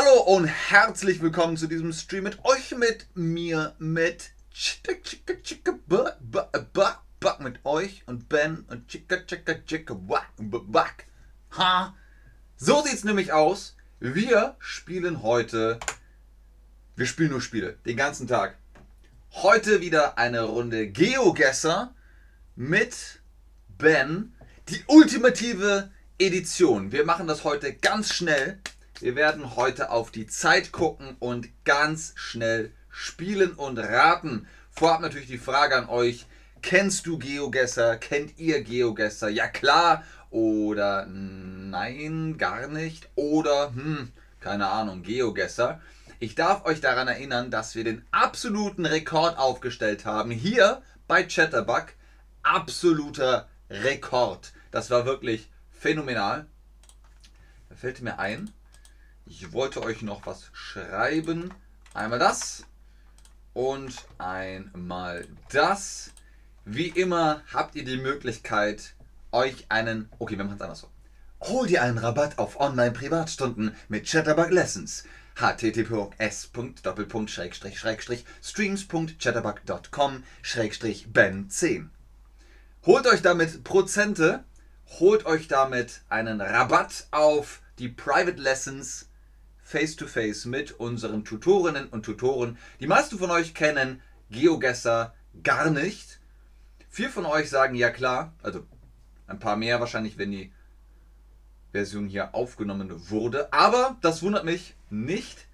Hallo und herzlich willkommen zu diesem Stream mit euch, mit mir, mit mit euch und Ben und Chicka Chicka Chicka Buck. Ha! So sieht's nämlich aus. Wir spielen heute. Wir spielen nur Spiele, den ganzen Tag. Heute wieder eine Runde Geogesser mit Ben. Die ultimative Edition. Wir machen das heute ganz schnell. Wir werden heute auf die Zeit gucken und ganz schnell spielen und raten. Vorab natürlich die Frage an euch. Kennst du GeoGuessr? Kennt ihr GeoGuessr? Ja klar oder nein, gar nicht oder hm, keine Ahnung, GeoGuessr. Ich darf euch daran erinnern, dass wir den absoluten Rekord aufgestellt haben. Hier bei Chatterbug. Absoluter Rekord. Das war wirklich phänomenal. Da fällt mir ein, ich wollte euch noch was schreiben. Einmal das und einmal das. Wie immer habt ihr die Möglichkeit, euch einen. Okay, wir machen es anders so. Hol dir einen Rabatt auf Online-Privatstunden mit Chatterbug Lessons. https://streams.ben10. Holt euch damit Prozente, holt euch damit einen Rabatt auf die Private Lessons face-to-face mit unseren Tutorinnen und Tutoren. Die meisten von euch kennen GeoGuessr gar nicht. Vier von euch sagen ja klar, also ein paar mehr wahrscheinlich, wenn die Version hier aufgenommen wurde. Aber das wundert mich nicht,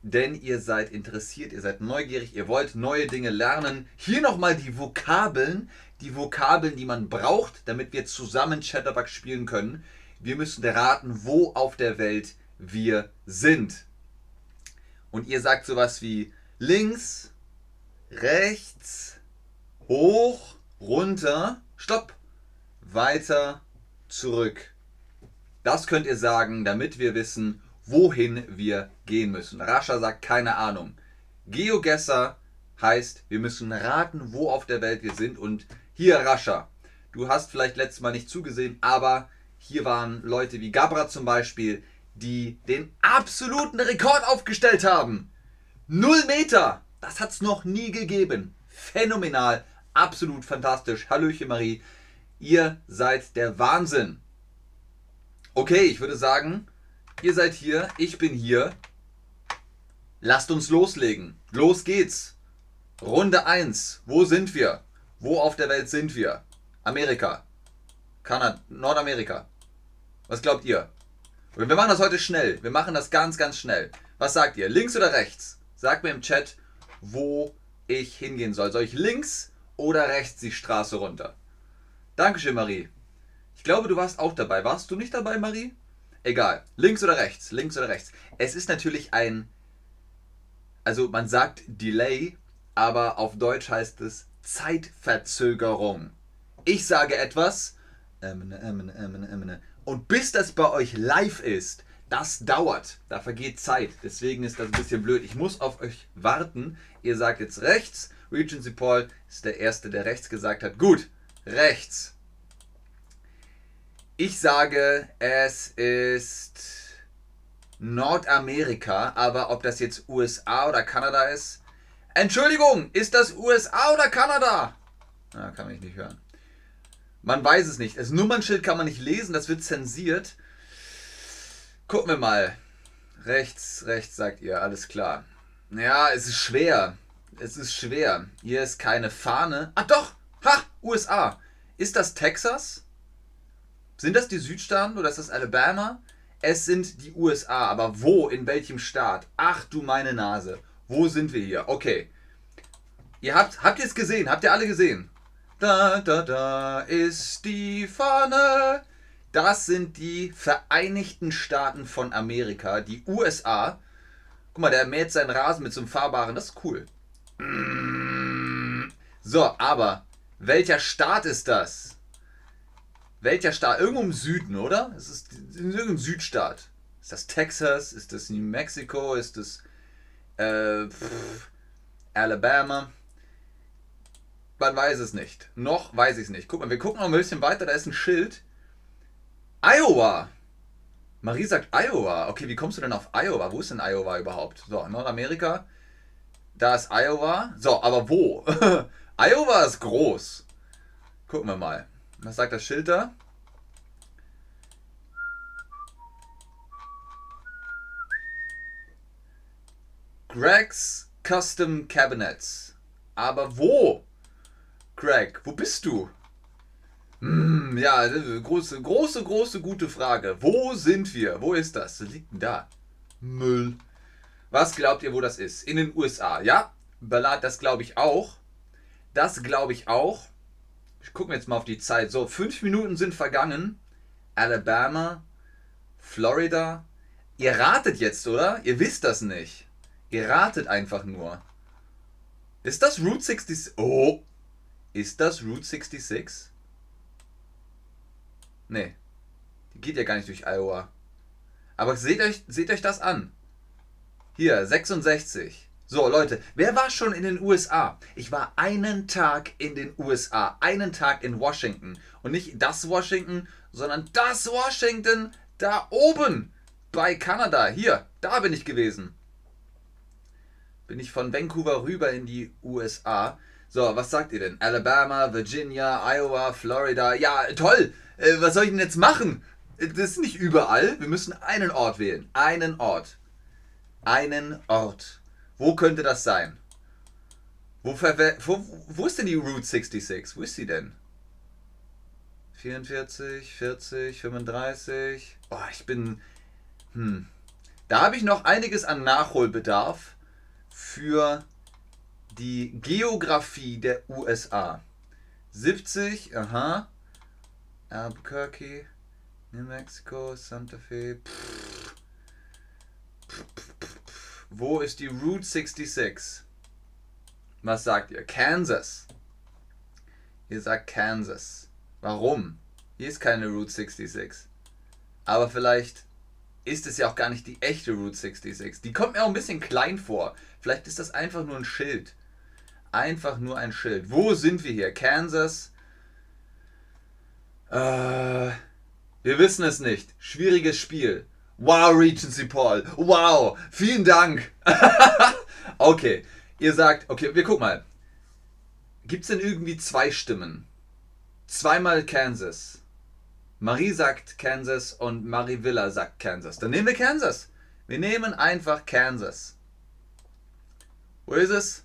denn ihr seid interessiert, ihr seid neugierig, ihr wollt neue Dinge lernen. Hier nochmal die Vokabeln, die Vokabeln, die man braucht, damit wir zusammen Chatterbug spielen können. Wir müssen raten, wo auf der Welt wir sind. Und ihr sagt sowas wie links, rechts, hoch, runter, stopp, weiter, zurück. Das könnt ihr sagen, damit wir wissen, wohin wir gehen müssen. Rascha sagt keine Ahnung. Geogesser heißt, wir müssen raten, wo auf der Welt wir sind. Und hier, Rascha, du hast vielleicht letztes Mal nicht zugesehen, aber hier waren Leute wie Gabra zum Beispiel, die den absoluten Rekord aufgestellt haben. Null Meter! Das hat es noch nie gegeben. Phänomenal, absolut fantastisch. Hallöchen Marie, ihr seid der Wahnsinn. Okay, ich würde sagen, ihr seid hier, ich bin hier. Lasst uns loslegen. Los geht's. Runde 1. Wo sind wir? Wo auf der Welt sind wir? Amerika. Kanada, Nordamerika. Was glaubt ihr? Wir machen das heute schnell. Wir machen das ganz, ganz schnell. Was sagt ihr? Links oder rechts? Sagt mir im Chat, wo ich hingehen soll. Soll ich links oder rechts die Straße runter? Dankeschön, Marie. Ich glaube, du warst auch dabei. Warst du nicht dabei, Marie? Egal. Links oder rechts? Links oder rechts? Es ist natürlich ein. Also, man sagt Delay, aber auf Deutsch heißt es Zeitverzögerung. Ich sage etwas. Emne, emne, emne, emne. Und bis das bei euch live ist, das dauert. Da vergeht Zeit. Deswegen ist das ein bisschen blöd. Ich muss auf euch warten. Ihr sagt jetzt rechts. Regency Paul ist der Erste, der rechts gesagt hat. Gut, rechts. Ich sage, es ist Nordamerika, aber ob das jetzt USA oder Kanada ist. Entschuldigung, ist das USA oder Kanada? Na, kann ich nicht hören. Man weiß es nicht. Das Nummernschild kann man nicht lesen, das wird zensiert. Gucken wir mal. Rechts, rechts sagt ihr, alles klar. Ja, es ist schwer. Es ist schwer. Hier ist keine Fahne. Ah doch! Ha! USA. Ist das Texas? Sind das die Südstaaten oder ist das Alabama? Es sind die USA, aber wo? In welchem Staat? Ach du meine Nase. Wo sind wir hier? Okay. Ihr habt, habt ihr es gesehen? Habt ihr alle gesehen? Da, da, da ist die Fahne. Das sind die Vereinigten Staaten von Amerika, die USA. Guck mal, der mäht seinen Rasen mit so einem fahrbaren, das ist cool. So, aber welcher Staat ist das? Welcher Staat? Irgendwo im Süden, oder? Es ist irgendein Südstaat. Ist das Texas? Ist das New Mexico? Ist das äh, Alabama? Man weiß es nicht. Noch weiß ich es nicht. Guck mal, wir gucken noch ein bisschen weiter. Da ist ein Schild. Iowa. Marie sagt Iowa. Okay, wie kommst du denn auf Iowa? Wo ist denn Iowa überhaupt? So, Nordamerika. Da ist Iowa. So, aber wo? Iowa ist groß. Gucken wir mal. Was sagt das Schild da? Greg's Custom Cabinets. Aber wo? Greg, wo bist du? Hm, ja, große, große, große, gute Frage. Wo sind wir? Wo ist das? Liegt denn da? Müll. Was glaubt ihr, wo das ist? In den USA. Ja, Ballard, das glaube ich auch. Das glaube ich auch. Ich gucke jetzt mal auf die Zeit. So, fünf Minuten sind vergangen. Alabama, Florida. Ihr ratet jetzt, oder? Ihr wisst das nicht. Ihr ratet einfach nur. Ist das Route 66? Oh. Ist das Route 66? Nee. Die geht ja gar nicht durch Iowa. Aber seht euch, seht euch das an. Hier, 66. So, Leute, wer war schon in den USA? Ich war einen Tag in den USA, einen Tag in Washington. Und nicht das Washington, sondern das Washington da oben bei Kanada. Hier, da bin ich gewesen. Bin ich von Vancouver rüber in die USA. So, was sagt ihr denn? Alabama, Virginia, Iowa, Florida. Ja, toll. Äh, was soll ich denn jetzt machen? Das ist nicht überall. Wir müssen einen Ort wählen. Einen Ort. Einen Ort. Wo könnte das sein? Wo, wo, wo ist denn die Route 66? Wo ist sie denn? 44, 40, 35. Oh, ich bin. Hm. Da habe ich noch einiges an Nachholbedarf für die Geografie der USA. 70, aha. Albuquerque, New Mexico, Santa Fe. Pff. Pff, pff, wo ist die Route 66? Was sagt ihr? Kansas. Ihr sagt Kansas. Warum? Hier ist keine Route 66. Aber vielleicht ist es ja auch gar nicht die echte Route 66. Die kommt mir auch ein bisschen klein vor. Vielleicht ist das einfach nur ein Schild. Einfach nur ein Schild. Wo sind wir hier? Kansas? Äh, wir wissen es nicht. Schwieriges Spiel. Wow, Regency Paul. Wow, vielen Dank. okay, ihr sagt, okay, wir gucken mal. Gibt es denn irgendwie zwei Stimmen? Zweimal Kansas. Marie sagt Kansas und Marie Villa sagt Kansas. Dann nehmen wir Kansas. Wir nehmen einfach Kansas. Wo ist es?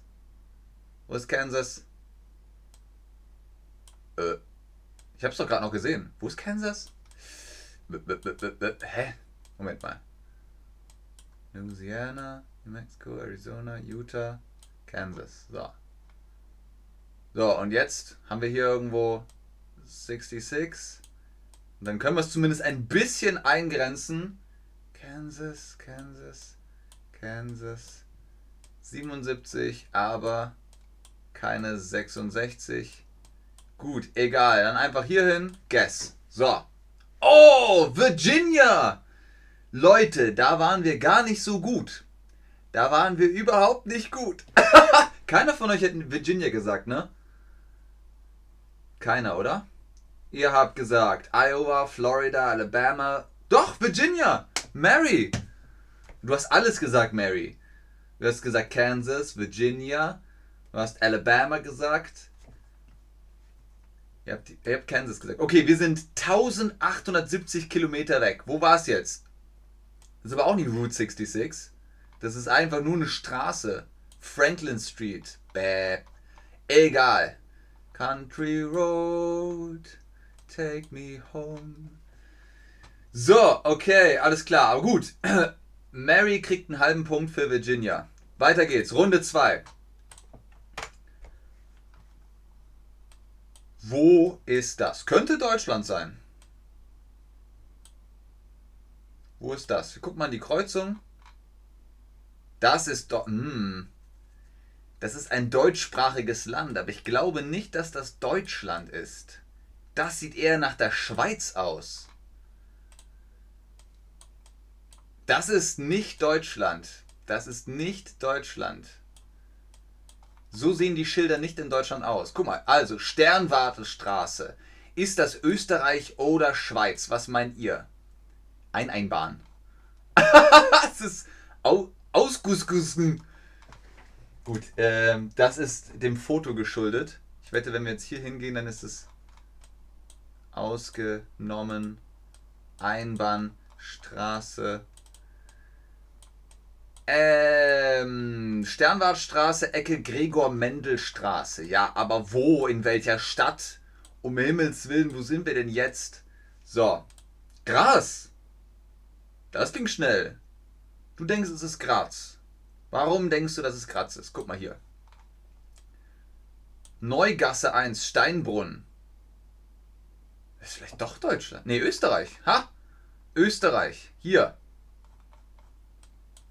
Wo ist Kansas? Äh, ich hab's doch gerade noch gesehen. Wo ist Kansas? B -b -b Hä? Moment mal. Louisiana, New Mexico, Arizona, Utah, Kansas. So. So, und jetzt haben wir hier irgendwo 66. Und dann können wir es zumindest ein bisschen eingrenzen. Kansas, Kansas, Kansas. 77, aber keine 66. Gut, egal. Dann einfach hier hin. Guess. So. Oh, Virginia! Leute, da waren wir gar nicht so gut. Da waren wir überhaupt nicht gut. Keiner von euch hätte Virginia gesagt, ne? Keiner, oder? Ihr habt gesagt Iowa, Florida, Alabama. Doch, Virginia! Mary! Du hast alles gesagt, Mary. Du hast gesagt Kansas, Virginia. Du hast Alabama gesagt. Ihr habt, ihr habt Kansas gesagt. Okay, wir sind 1870 Kilometer weg. Wo war es jetzt? Das ist aber auch nicht Route 66. Das ist einfach nur eine Straße. Franklin Street. Bäh. Egal. Country Road, take me home. So, okay, alles klar. Aber gut. Mary kriegt einen halben Punkt für Virginia. Weiter geht's. Runde 2. Wo ist das? Könnte Deutschland sein. Wo ist das? Guck mal in die Kreuzung. Das ist doch. Hm. Das ist ein deutschsprachiges Land, aber ich glaube nicht, dass das Deutschland ist. Das sieht eher nach der Schweiz aus. Das ist nicht Deutschland. Das ist nicht Deutschland. So sehen die Schilder nicht in Deutschland aus. Guck mal, also Sternwartestraße. Ist das Österreich oder Schweiz? Was meint ihr? Ein Einbahn. das ist au ausgussgussen. Gut, ähm, das ist dem Foto geschuldet. Ich wette, wenn wir jetzt hier hingehen, dann ist es ausgenommen. Einbahnstraße. Ähm, Sternwartstraße, Ecke Gregor-Mendel-Straße. Ja, aber wo? In welcher Stadt? Um Himmels Willen, wo sind wir denn jetzt? So. Gras. Das ging schnell. Du denkst, es ist Graz. Warum denkst du, dass es Graz ist? Guck mal hier. Neugasse 1, Steinbrunn. Ist vielleicht doch Deutschland. Nee, Österreich. Ha? Österreich. Hier.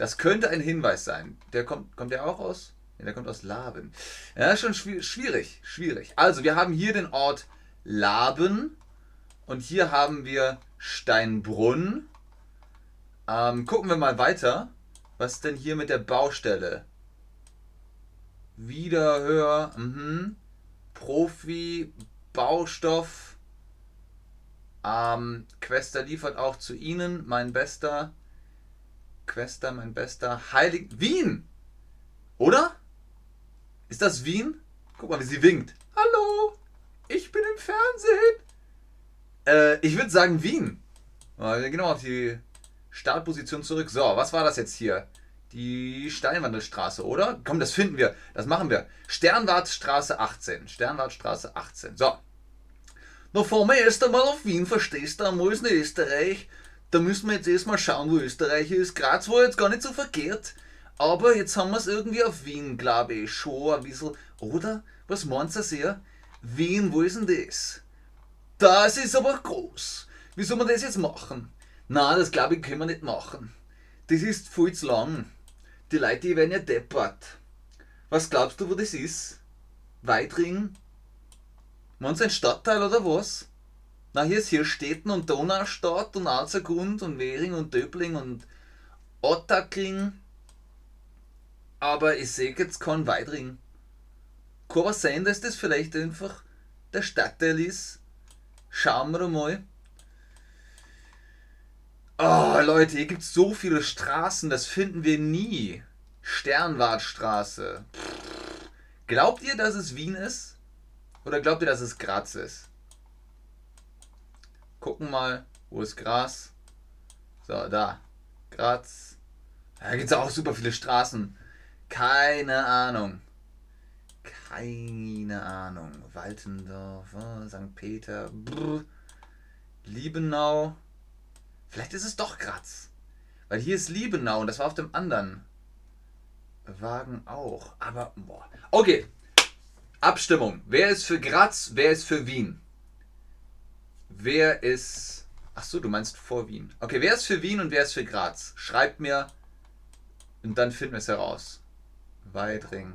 Das könnte ein Hinweis sein. Der kommt, kommt der auch aus? Ja, der kommt aus Laben. Ja, schon schwierig, schwierig. Also, wir haben hier den Ort Laben und hier haben wir Steinbrunn. Ähm, gucken wir mal weiter. Was denn hier mit der Baustelle? Wieder höher. Mhm. Profi, Baustoff. Ähm, Quester liefert auch zu Ihnen, mein Bester. Quester, mein Bester. Heilig. Wien! Oder? Ist das Wien? Guck mal, wie sie winkt. Hallo! Ich bin im Fernsehen! Äh, ich würde sagen Wien. Wir gehen auf die Startposition zurück. So, was war das jetzt hier? Die Steinwandelstraße, oder? Komm, das finden wir. Das machen wir. Sternwartstraße 18. Sternwartstraße 18. So. Na, fahren wir erst einmal auf Wien, verstehst du? Ist in Österreich. Da müssen wir jetzt erstmal schauen, wo Österreich ist. Graz war jetzt gar nicht so verkehrt. Aber jetzt haben wir es irgendwie auf Wien, glaube ich, schon ein bisschen. Oder? Was meinst du sehr? Wien, wo ist denn das? Das ist aber groß. Wie soll man das jetzt machen? Na, das glaube ich, können wir nicht machen. Das ist viel zu lang. Die Leute die werden ja deppert. Was glaubst du, wo das ist? Weidring? Meinst du ein Stadtteil oder was? Na, hier ist hier Städten und Donaustadt und Alzergrund und Währing und Döbling und Ottakring. Aber ich sehe jetzt keinen Weidring. Kann was sein, dass das vielleicht einfach der Stadtteil ist? Schauen wir mal. Oh, Leute, hier gibt es so viele Straßen, das finden wir nie. Sternwartstraße. Glaubt ihr, dass es Wien ist? Oder glaubt ihr, dass es Graz ist? Gucken mal, wo ist Gras? So, da. Graz. Da gibt es auch super viele Straßen. Keine Ahnung. Keine Ahnung. Waltendorf, oh, St. Peter, brr. Liebenau. Vielleicht ist es doch Graz. Weil hier ist Liebenau und das war auf dem anderen Wagen auch. Aber, boah. Okay. Abstimmung. Wer ist für Graz? Wer ist für Wien? Wer ist. Ach so, du meinst vor Wien. Okay, wer ist für Wien und wer ist für Graz? Schreibt mir und dann finden wir es heraus. Weidring.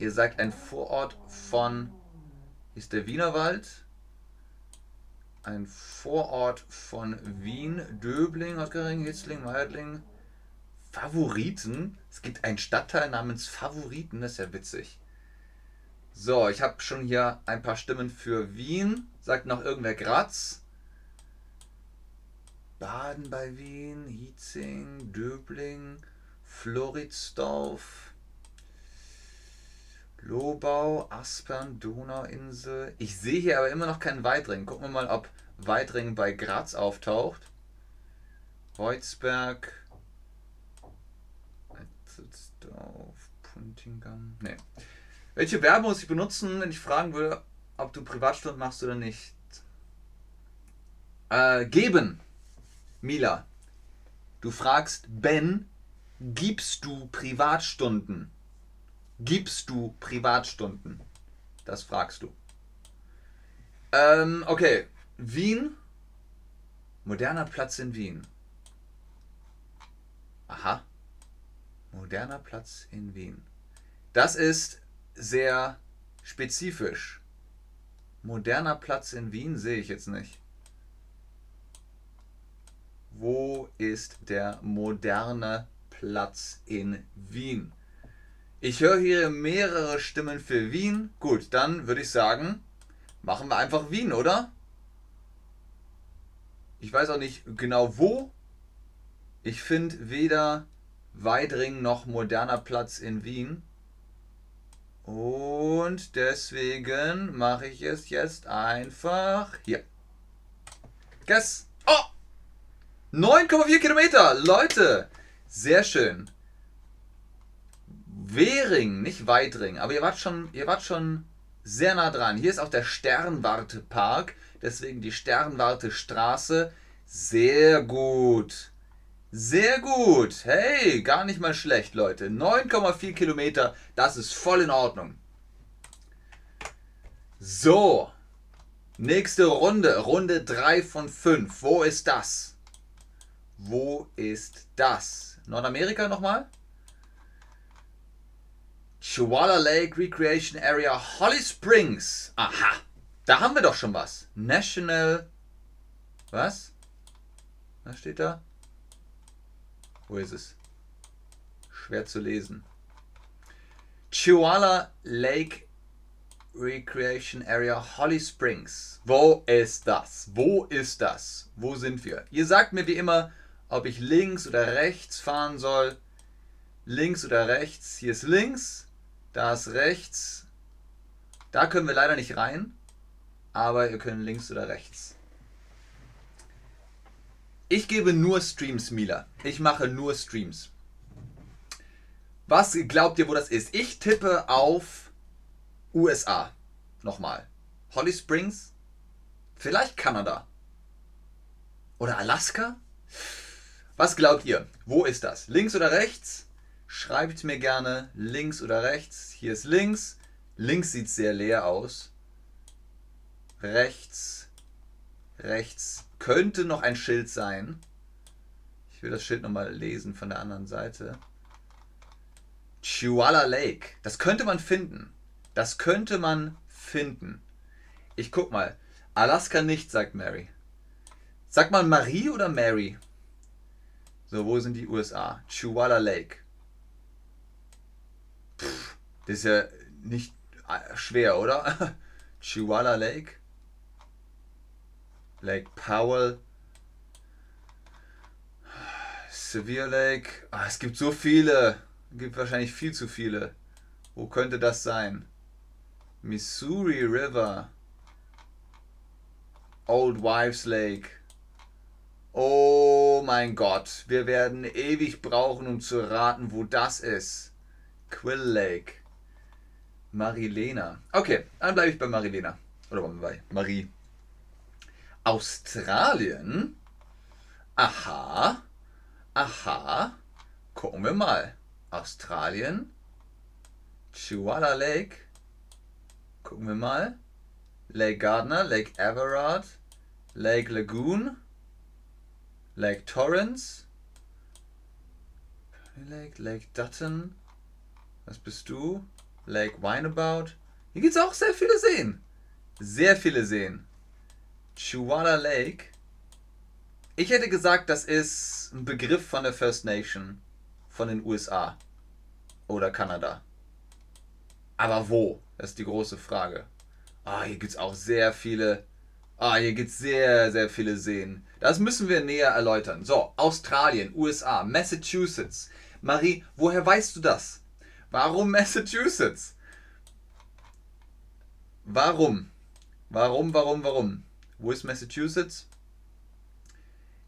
Ihr sagt ein Vorort von. Ist der Wienerwald? Ein Vorort von Wien, Döbling, Ottgering, Hitzling, Meidling. Favoriten? Es gibt einen Stadtteil namens Favoriten, das ist ja witzig. So, ich habe schon hier ein paar Stimmen für Wien. Sagt noch irgendwer Graz? Baden bei Wien, Hietzing, Döbling, Floridsdorf, Lobau, Aspern, Donauinsel. Ich sehe hier aber immer noch keinen Weidring. Gucken wir mal, ob Weidring bei Graz auftaucht. Kreuzberg, Etzeldorf, Puntingam. Nee. Welche Werbung muss ich benutzen, wenn ich fragen würde, ob du Privatstunden machst oder nicht? Äh, geben. Mila. Du fragst Ben, gibst du Privatstunden? Gibst du Privatstunden? Das fragst du. Ähm, okay. Wien. Moderner Platz in Wien. Aha. Moderner Platz in Wien. Das ist sehr spezifisch. Moderner Platz in Wien sehe ich jetzt nicht. Wo ist der moderne Platz in Wien? Ich höre hier mehrere Stimmen für Wien. Gut, dann würde ich sagen, machen wir einfach Wien, oder? Ich weiß auch nicht genau wo. Ich finde weder Weidring noch moderner Platz in Wien. Und deswegen mache ich es jetzt einfach hier. Guess. Oh! 9,4 Kilometer, Leute. Sehr schön. Währing, nicht Weidring, aber ihr wart schon, ihr wart schon sehr nah dran. Hier ist auch der Sternwarte-Park, deswegen die Sternwarte-Straße. Sehr gut. Sehr gut. Hey, gar nicht mal schlecht, Leute. 9,4 Kilometer, das ist voll in Ordnung. So, nächste Runde, Runde 3 von 5. Wo ist das? Wo ist das? Nordamerika nochmal? Chihuahua Lake Recreation Area Holly Springs. Aha, da haben wir doch schon was. National. Was? Was steht da? Wo ist es? Schwer zu lesen. Chihuahua Lake Recreation Area Holly Springs. Wo ist das? Wo ist das? Wo sind wir? Ihr sagt mir wie immer, ob ich links oder rechts fahren soll. Links oder rechts. Hier ist links. Da ist rechts. Da können wir leider nicht rein. Aber ihr könnt links oder rechts. Ich gebe nur Streams, Mila. Ich mache nur Streams. Was glaubt ihr, wo das ist? Ich tippe auf USA. Nochmal. Holly Springs? Vielleicht Kanada. Oder Alaska? Was glaubt ihr? Wo ist das? Links oder rechts? Schreibt mir gerne links oder rechts. Hier ist links. Links sieht sehr leer aus. Rechts. Rechts könnte noch ein Schild sein. Ich will das Schild nochmal lesen von der anderen Seite. Chihuahua Lake. Das könnte man finden. Das könnte man finden. Ich guck mal. Alaska nicht, sagt Mary. Sagt man Marie oder Mary? So, wo sind die USA? Chihuahua Lake. Pff, das ist ja nicht äh, schwer, oder? Chihuahua Lake. Lake Powell. Severe Lake. Ah, es gibt so viele. Es gibt wahrscheinlich viel zu viele. Wo könnte das sein? Missouri River. Old Wives Lake. Oh mein Gott, wir werden ewig brauchen, um zu raten, wo das ist. Quill Lake. Marilena. Okay, dann bleibe ich bei Marilena. Oder bei Marie. Australien? Aha. Aha. Gucken wir mal. Australien. Chihuahua Lake. Gucken wir mal. Lake Gardner, Lake Everard, Lake Lagoon, Lake Torrance, Lake, Lake Dutton. Was bist du? Lake Wineabout. Hier gibt es auch sehr viele Seen. Sehr viele Seen. Chihuahua Lake. Ich hätte gesagt, das ist ein Begriff von der First Nation von den USA oder Kanada. Aber wo? Das ist die große Frage. Ah, hier gibt es auch sehr viele. Ah, hier gibt es sehr, sehr viele Seen. Das müssen wir näher erläutern. So, Australien, USA, Massachusetts. Marie, woher weißt du das? Warum Massachusetts? Warum? Warum, warum, warum? Wo ist Massachusetts?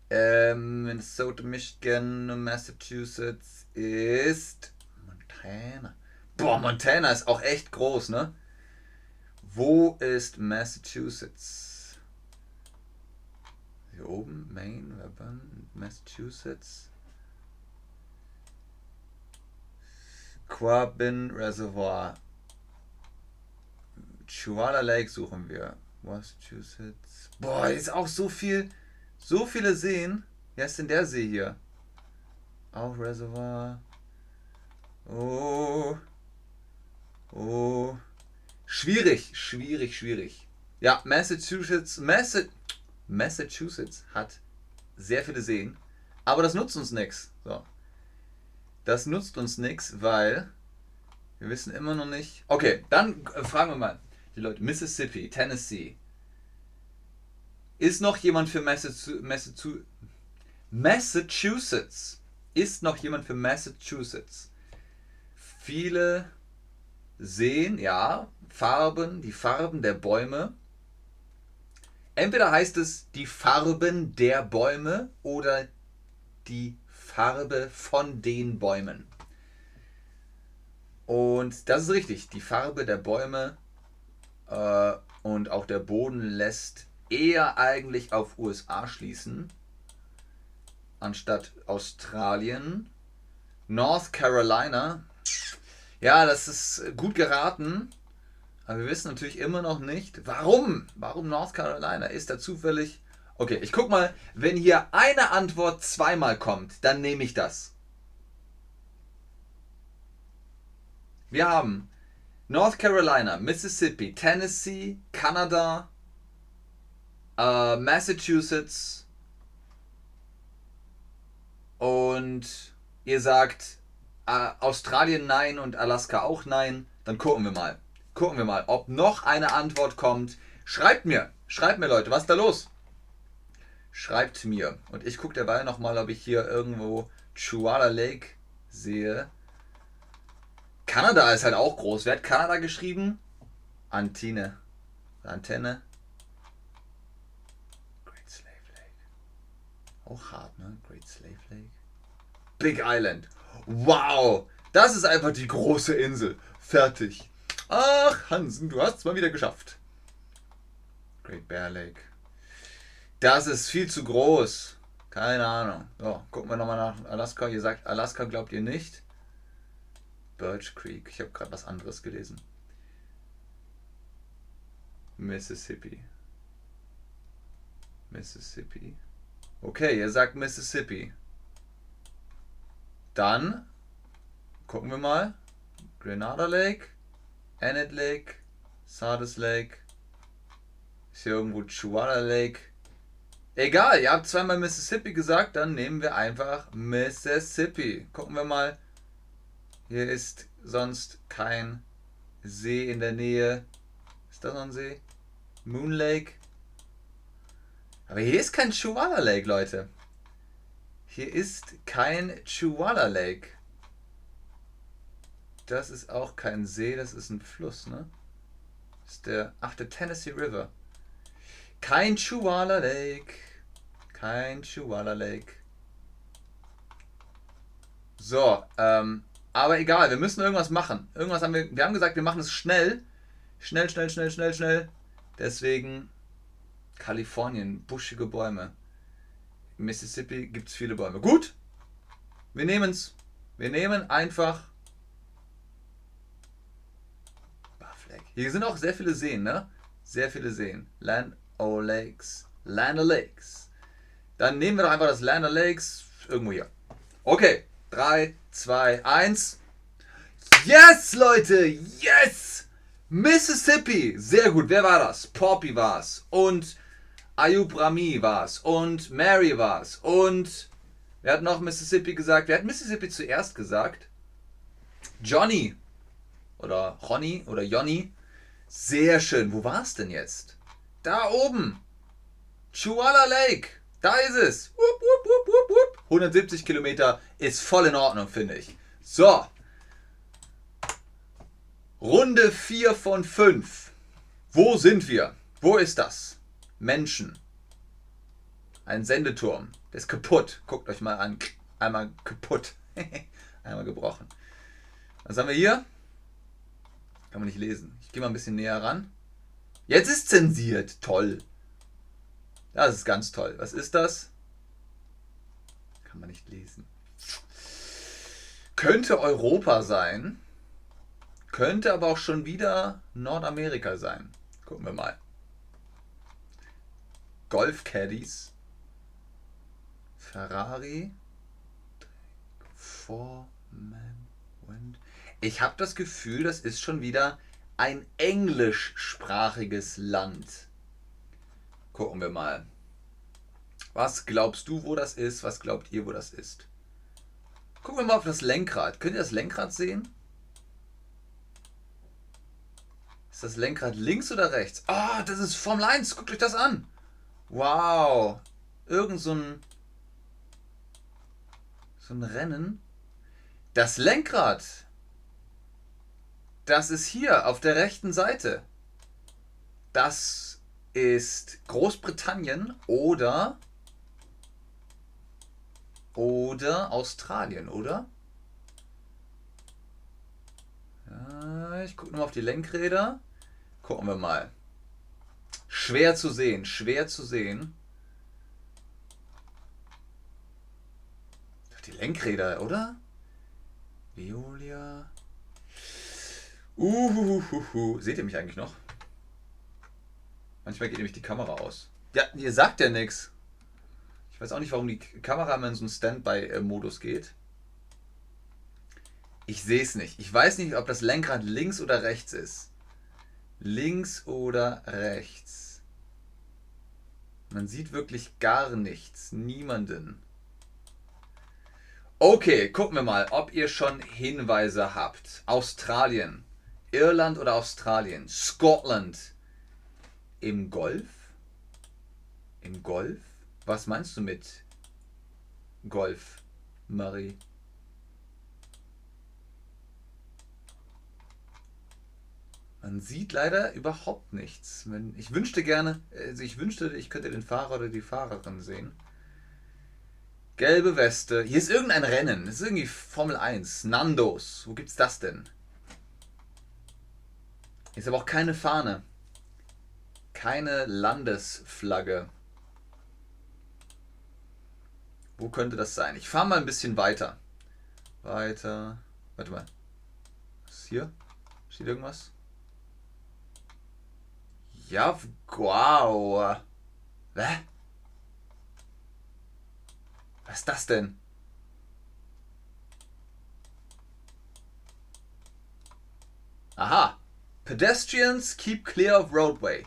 Ähm, Minnesota, Michigan, Massachusetts ist Montana. Boah, Montana ist auch echt groß, ne? Wo ist Massachusetts? Hier oben, Maine, Massachusetts. Quabbin Reservoir. Chihuahua Lake suchen wir. Massachusetts. Boah, ist auch so viel, so viele Seen. Wer ist denn der See hier? Auch Reservoir. Oh. Oh. Schwierig, schwierig, schwierig. Ja, Massachusetts, Massa Massachusetts hat sehr viele Seen, aber das nutzt uns nichts. So. Das nutzt uns nichts, weil wir wissen immer noch nicht. Okay, dann fragen wir mal die Leute. Mississippi, Tennessee. Ist noch jemand für Massachusetts? Ist noch jemand für Massachusetts? Viele sehen, ja, Farben, die Farben der Bäume. Entweder heißt es die Farben der Bäume oder die Farbe von den Bäumen. Und das ist richtig. Die Farbe der Bäume äh, und auch der Boden lässt eher eigentlich auf USA schließen, anstatt Australien. North Carolina. Ja, das ist gut geraten. Aber wir wissen natürlich immer noch nicht, warum. Warum North Carolina? Ist da zufällig. Okay, ich guck mal, wenn hier eine Antwort zweimal kommt, dann nehme ich das. Wir haben North Carolina, Mississippi, Tennessee, Kanada, äh, Massachusetts und ihr sagt äh, Australien nein und Alaska auch nein, dann gucken wir mal. Gucken wir mal, ob noch eine Antwort kommt. Schreibt mir, schreibt mir Leute, was ist da los? Schreibt mir. Und ich gucke dabei nochmal, ob ich hier irgendwo Chuala Lake sehe. Kanada ist halt auch groß. Wer hat Kanada geschrieben? Antine. Antenne. Great Slave Lake. Auch hart, ne? Great Slave Lake. Big Island. Wow! Das ist einfach die große Insel. Fertig. Ach, Hansen, du hast es mal wieder geschafft. Great Bear Lake. Das ist viel zu groß. Keine Ahnung. So, gucken wir nochmal nach Alaska. Ihr sagt, Alaska glaubt ihr nicht. Birch Creek. Ich habe gerade was anderes gelesen. Mississippi. Mississippi. Okay, ihr sagt Mississippi. Dann gucken wir mal. Grenada Lake, Annette Lake, Sardis Lake. Ist hier irgendwo Chihuahua Lake. Egal, ihr habt zweimal Mississippi gesagt, dann nehmen wir einfach Mississippi. Gucken wir mal. Hier ist sonst kein See in der Nähe. Ist das noch ein See? Moon Lake. Aber hier ist kein Chihuahua Lake, Leute. Hier ist kein Chihuahua Lake. Das ist auch kein See, das ist ein Fluss, ne? Das ist der, ach, der Tennessee River. Kein Chihuahua Lake. Kein Chihuahua Lake. So, ähm, aber egal, wir müssen irgendwas machen. Irgendwas haben wir, wir haben gesagt, wir machen es schnell. Schnell, schnell, schnell, schnell, schnell. Deswegen Kalifornien, buschige Bäume. Mississippi gibt es viele Bäume. Gut, wir nehmen es. Wir nehmen einfach Buff Lake. Hier sind auch sehr viele Seen, ne? Sehr viele Seen. Land O Lakes. Land O Lakes. Dann nehmen wir doch einfach das Land O Lakes irgendwo hier. Okay, 3, 2, 1. Yes, Leute! Yes! Mississippi! Sehr gut. Wer war das? Poppy war es. Und Ayub Rami war es. Und Mary war es. Und wer hat noch Mississippi gesagt? Wer hat Mississippi zuerst gesagt? Johnny. Oder Ronny oder Johnny. Sehr schön. Wo war es denn jetzt? Da oben. Chihuahua Lake. Da ist es. Wupp, wupp, wupp. 170 Kilometer ist voll in Ordnung, finde ich. So. Runde 4 von 5. Wo sind wir? Wo ist das? Menschen. Ein Sendeturm. Der ist kaputt. Guckt euch mal an. Einmal kaputt. Einmal gebrochen. Was haben wir hier? Kann man nicht lesen. Ich gehe mal ein bisschen näher ran. Jetzt ist zensiert. Toll. Das ist ganz toll. Was ist das? Kann man nicht lesen. Könnte Europa sein. Könnte aber auch schon wieder Nordamerika sein. Gucken wir mal. Golf Caddies. Ferrari. Foreman Wind. Ich habe das Gefühl, das ist schon wieder ein englischsprachiges Land. Gucken wir mal. Was glaubst du, wo das ist? Was glaubt ihr, wo das ist? Gucken wir mal auf das Lenkrad. Könnt ihr das Lenkrad sehen? Ist das Lenkrad links oder rechts? Ah, oh, das ist Formel 1. Guckt euch das an. Wow. Irgend so ein, so ein Rennen. Das Lenkrad. Das ist hier auf der rechten Seite. Das ist Großbritannien oder oder Australien, oder? Ja, ich gucke nochmal auf die Lenkräder. Gucken wir mal. Schwer zu sehen, schwer zu sehen. Die Lenkräder, oder? Veolia. Uhuhuhu. Seht ihr mich eigentlich noch? Manchmal geht nämlich die Kamera aus. Ja, ihr sagt ja nichts. Ich weiß auch nicht, warum die Kamera immer in so einen Standby-Modus geht. Ich sehe es nicht. Ich weiß nicht, ob das Lenkrad links oder rechts ist. Links oder rechts. Man sieht wirklich gar nichts. Niemanden. Okay, gucken wir mal, ob ihr schon Hinweise habt. Australien. Irland oder Australien. Scotland. Im Golf? Im Golf? Was meinst du mit Golf, Marie? Man sieht leider überhaupt nichts. Ich wünschte gerne, also ich wünschte, ich könnte den Fahrer oder die Fahrerin sehen. Gelbe Weste. Hier ist irgendein Rennen. Das ist irgendwie Formel 1. Nandos. Wo gibt's das denn? Hier ist aber auch keine Fahne keine Landesflagge. Wo könnte das sein? Ich fahre mal ein bisschen weiter. Weiter. Warte mal. Was ist hier? Steht irgendwas? Ja, wow. Hä? Was ist das denn? Aha. Pedestrians keep clear of roadway.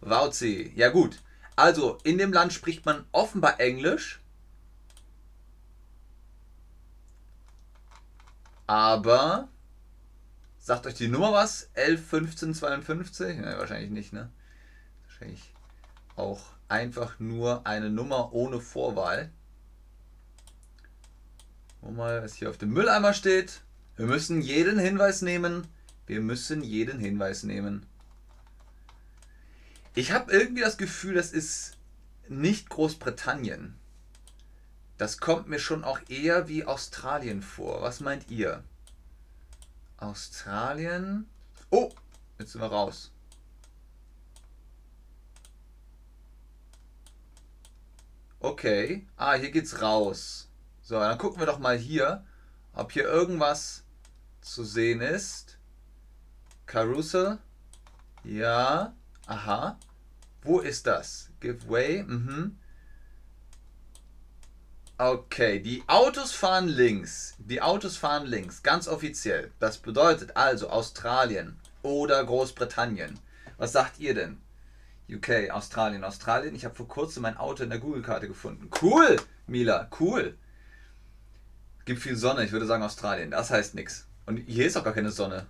Wauzi. Ja gut. Also, in dem Land spricht man offenbar Englisch. Aber sagt euch die Nummer was? 111552? Ne, wahrscheinlich nicht, ne? Wahrscheinlich auch einfach nur eine Nummer ohne Vorwahl. Wo mal, was hier auf dem Mülleimer steht. Wir müssen jeden Hinweis nehmen. Wir müssen jeden Hinweis nehmen. Ich habe irgendwie das Gefühl, das ist nicht Großbritannien. Das kommt mir schon auch eher wie Australien vor. Was meint ihr? Australien. Oh, jetzt sind wir raus. Okay. Ah, hier geht's raus. So, dann gucken wir doch mal hier, ob hier irgendwas zu sehen ist. Carousel. Ja. Aha. Wo ist das? Give way. Mhm. Okay, die Autos fahren links. Die Autos fahren links, ganz offiziell. Das bedeutet also Australien oder Großbritannien. Was sagt ihr denn? UK, Australien, Australien. Ich habe vor kurzem mein Auto in der Google-Karte gefunden. Cool, Mila, cool. Gibt viel Sonne, ich würde sagen Australien. Das heißt nichts. Und hier ist auch gar keine Sonne.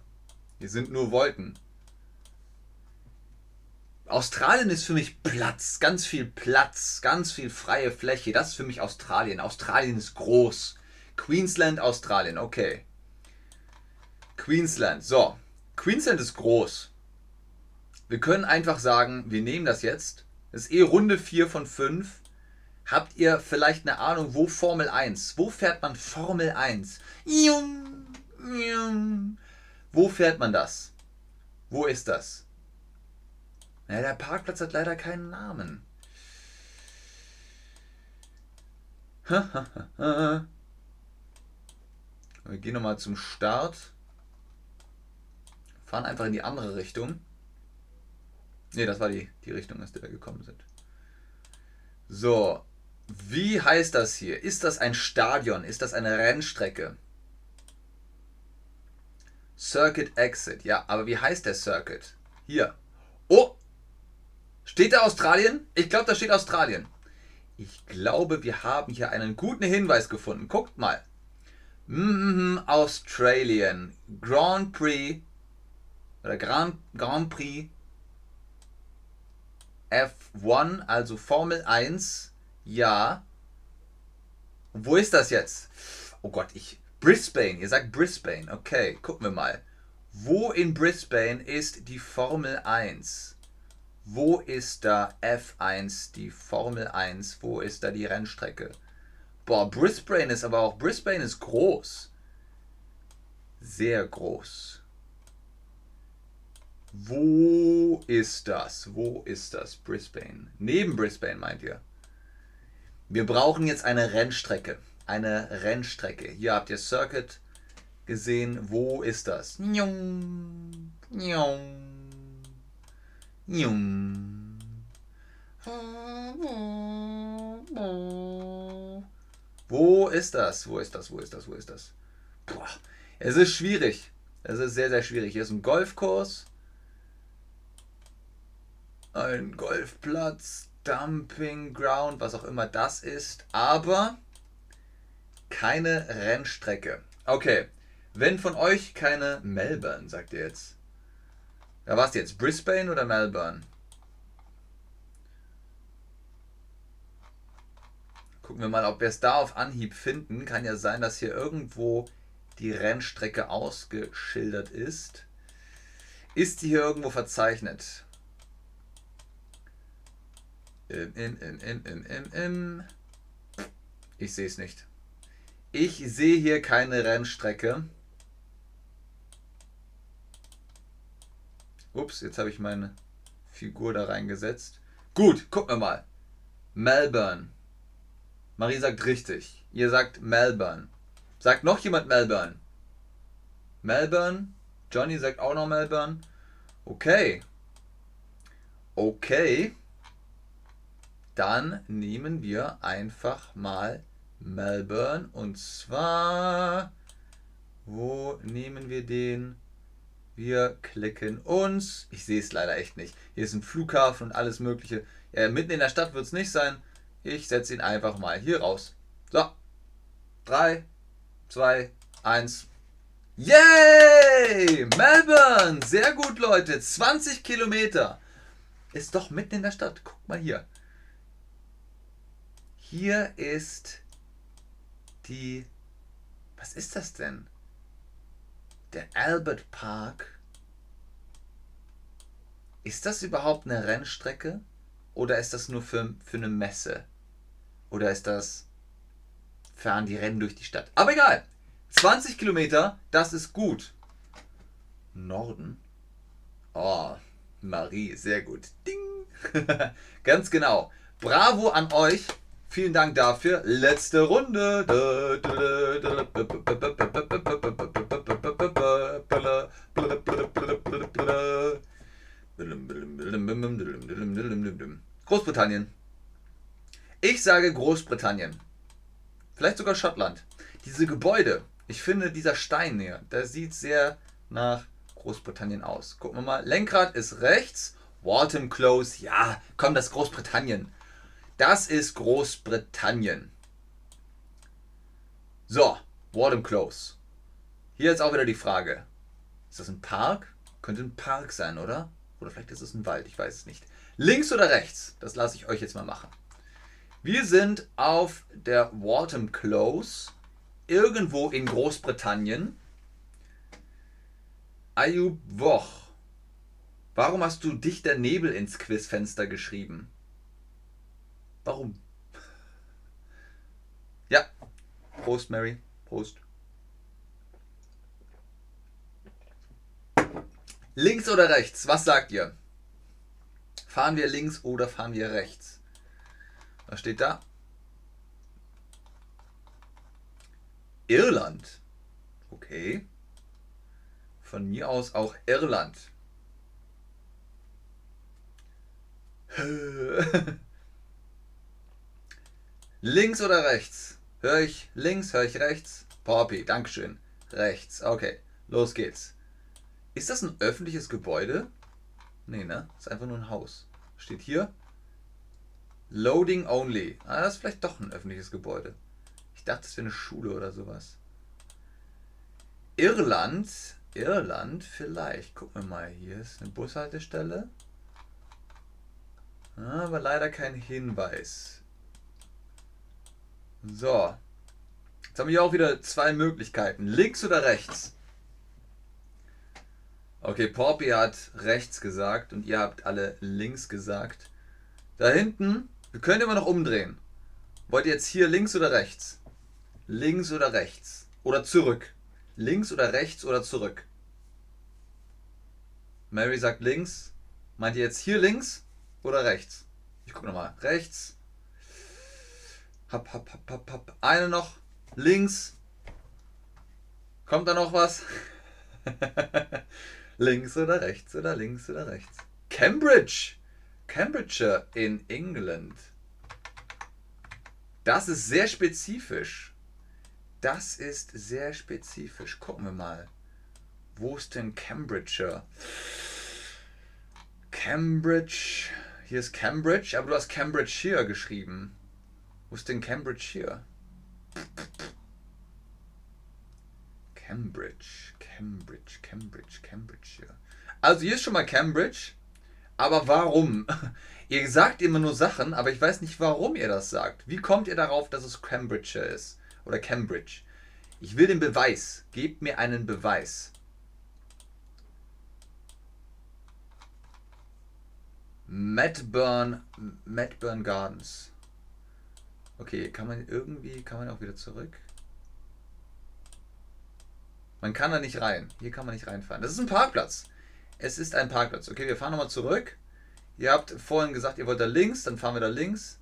Hier sind nur Wolken. Australien ist für mich Platz, ganz viel Platz, ganz viel freie Fläche. Das ist für mich Australien. Australien ist groß. Queensland, Australien, okay. Queensland, so. Queensland ist groß. Wir können einfach sagen, wir nehmen das jetzt. Das ist eh Runde 4 von 5. Habt ihr vielleicht eine Ahnung, wo Formel 1? Wo fährt man Formel 1? Wo fährt man das? Wo ist das? Ja, der Parkplatz hat leider keinen Namen. Wir gehen nochmal zum Start. Fahren einfach in die andere Richtung. Ne, das war die, die Richtung, aus der wir gekommen sind. So, wie heißt das hier? Ist das ein Stadion? Ist das eine Rennstrecke? Circuit Exit. Ja, aber wie heißt der Circuit? Hier. Steht da Australien? Ich glaube, da steht Australien. Ich glaube, wir haben hier einen guten Hinweis gefunden. Guckt mal. Mm, Australian Grand Prix oder Grand, Grand Prix F1, also Formel 1, ja. Wo ist das jetzt? Oh Gott, ich. Brisbane, ihr sagt Brisbane. Okay, gucken wir mal. Wo in Brisbane ist die Formel 1? Wo ist da F1, die Formel 1? Wo ist da die Rennstrecke? Boah, Brisbane ist aber auch. Brisbane ist groß. Sehr groß. Wo ist das? Wo ist das? Brisbane. Neben Brisbane meint ihr? Wir brauchen jetzt eine Rennstrecke. Eine Rennstrecke. Hier habt ihr Circuit gesehen. Wo ist das? Njung, njung, njung. Wo ist das? Wo ist das? Wo ist das? Wo ist das? Boah, es ist schwierig. Es ist sehr, sehr schwierig. Hier ist ein Golfkurs ein Golfplatz, Dumping Ground, was auch immer das ist, aber keine Rennstrecke. Okay, wenn von euch keine Melbourne, sagt ihr jetzt. Ja, was jetzt? Brisbane oder Melbourne? Gucken wir mal, ob wir es da auf Anhieb finden. Kann ja sein, dass hier irgendwo die Rennstrecke ausgeschildert ist. Ist die hier irgendwo verzeichnet? Im, im, im, im, im, im, im. Ich sehe es nicht. Ich sehe hier keine Rennstrecke. Ups, jetzt habe ich meine Figur da reingesetzt. Gut, gucken wir mal. Melbourne. Marie sagt richtig. Ihr sagt Melbourne. Sagt noch jemand Melbourne? Melbourne? Johnny sagt auch noch Melbourne. Okay. Okay dann nehmen wir einfach mal Melbourne und zwar, wo nehmen wir den? Wir klicken uns, ich sehe es leider echt nicht, hier ist ein Flughafen und alles mögliche. Ja, mitten in der Stadt wird es nicht sein. Ich setze ihn einfach mal hier raus. So, 3, 2, 1. Yay! Melbourne! Sehr gut, Leute. 20 Kilometer. Ist doch mitten in der Stadt. Guck mal hier. Hier ist die. Was ist das denn? Der Albert Park. Ist das überhaupt eine Rennstrecke? Oder ist das nur für, für eine Messe? Oder ist das. Fahren die Rennen durch die Stadt? Aber egal. 20 Kilometer, das ist gut. Norden. Oh, Marie, sehr gut. Ding. Ganz genau. Bravo an euch. Vielen Dank dafür. Letzte Runde. Großbritannien. Ich sage Großbritannien. Vielleicht sogar Schottland. Diese Gebäude. Ich finde, dieser Stein hier, der sieht sehr nach Großbritannien aus. Gucken wir mal. Lenkrad ist rechts. Waltham Close. Ja, komm, das ist Großbritannien. Das ist Großbritannien. So, Wardham Close. Hier jetzt auch wieder die Frage. Ist das ein Park? Könnte ein Park sein, oder? Oder vielleicht ist es ein Wald, ich weiß es nicht. Links oder rechts? Das lasse ich euch jetzt mal machen. Wir sind auf der Wharton Close, irgendwo in Großbritannien. Ayub Woch. Warum hast du dichter Nebel ins Quizfenster geschrieben? Warum? Ja. Prost, Mary. Prost. Links oder rechts? Was sagt ihr? Fahren wir links oder fahren wir rechts? Was steht da? Irland. Okay. Von mir aus auch Irland. Links oder rechts? Höre ich links, höre ich rechts? Poppy, Dankeschön. Rechts, okay. Los geht's. Ist das ein öffentliches Gebäude? Nee, ne? Ist einfach nur ein Haus. Steht hier. Loading only. Ah, das ist vielleicht doch ein öffentliches Gebäude. Ich dachte, das wäre eine Schule oder sowas. Irland. Irland vielleicht. Gucken wir mal. Hier ist eine Bushaltestelle. Aber leider kein Hinweis. So. Jetzt haben wir auch wieder zwei Möglichkeiten. Links oder rechts? Okay, Poppy hat rechts gesagt und ihr habt alle links gesagt. Da hinten, wir können immer noch umdrehen. Wollt ihr jetzt hier links oder rechts? Links oder rechts? Oder zurück? Links oder rechts oder zurück? Mary sagt links. Meint ihr jetzt hier links oder rechts? Ich gucke nochmal. Rechts. Hopp, hopp, hopp, hopp, hopp. Eine noch. Links. Kommt da noch was? links oder rechts oder links oder rechts? Cambridge. Cambridgeshire in England. Das ist sehr spezifisch. Das ist sehr spezifisch. Gucken wir mal. Wo ist denn Cambridgeshire? Cambridge. Hier ist Cambridge, aber du hast Cambridge hier geschrieben. Wo ist denn Cambridge hier? Cambridge, Cambridge, Cambridge, Cambridge hier. Also hier ist schon mal Cambridge. Aber warum? Ihr sagt immer nur Sachen, aber ich weiß nicht, warum ihr das sagt. Wie kommt ihr darauf, dass es Cambridge ist? Oder Cambridge? Ich will den Beweis. Gebt mir einen Beweis. Madburn, Madburn Gardens. Okay, kann man irgendwie, kann man auch wieder zurück? Man kann da nicht rein. Hier kann man nicht reinfahren. Das ist ein Parkplatz. Es ist ein Parkplatz. Okay, wir fahren nochmal zurück. Ihr habt vorhin gesagt, ihr wollt da links, dann fahren wir da links.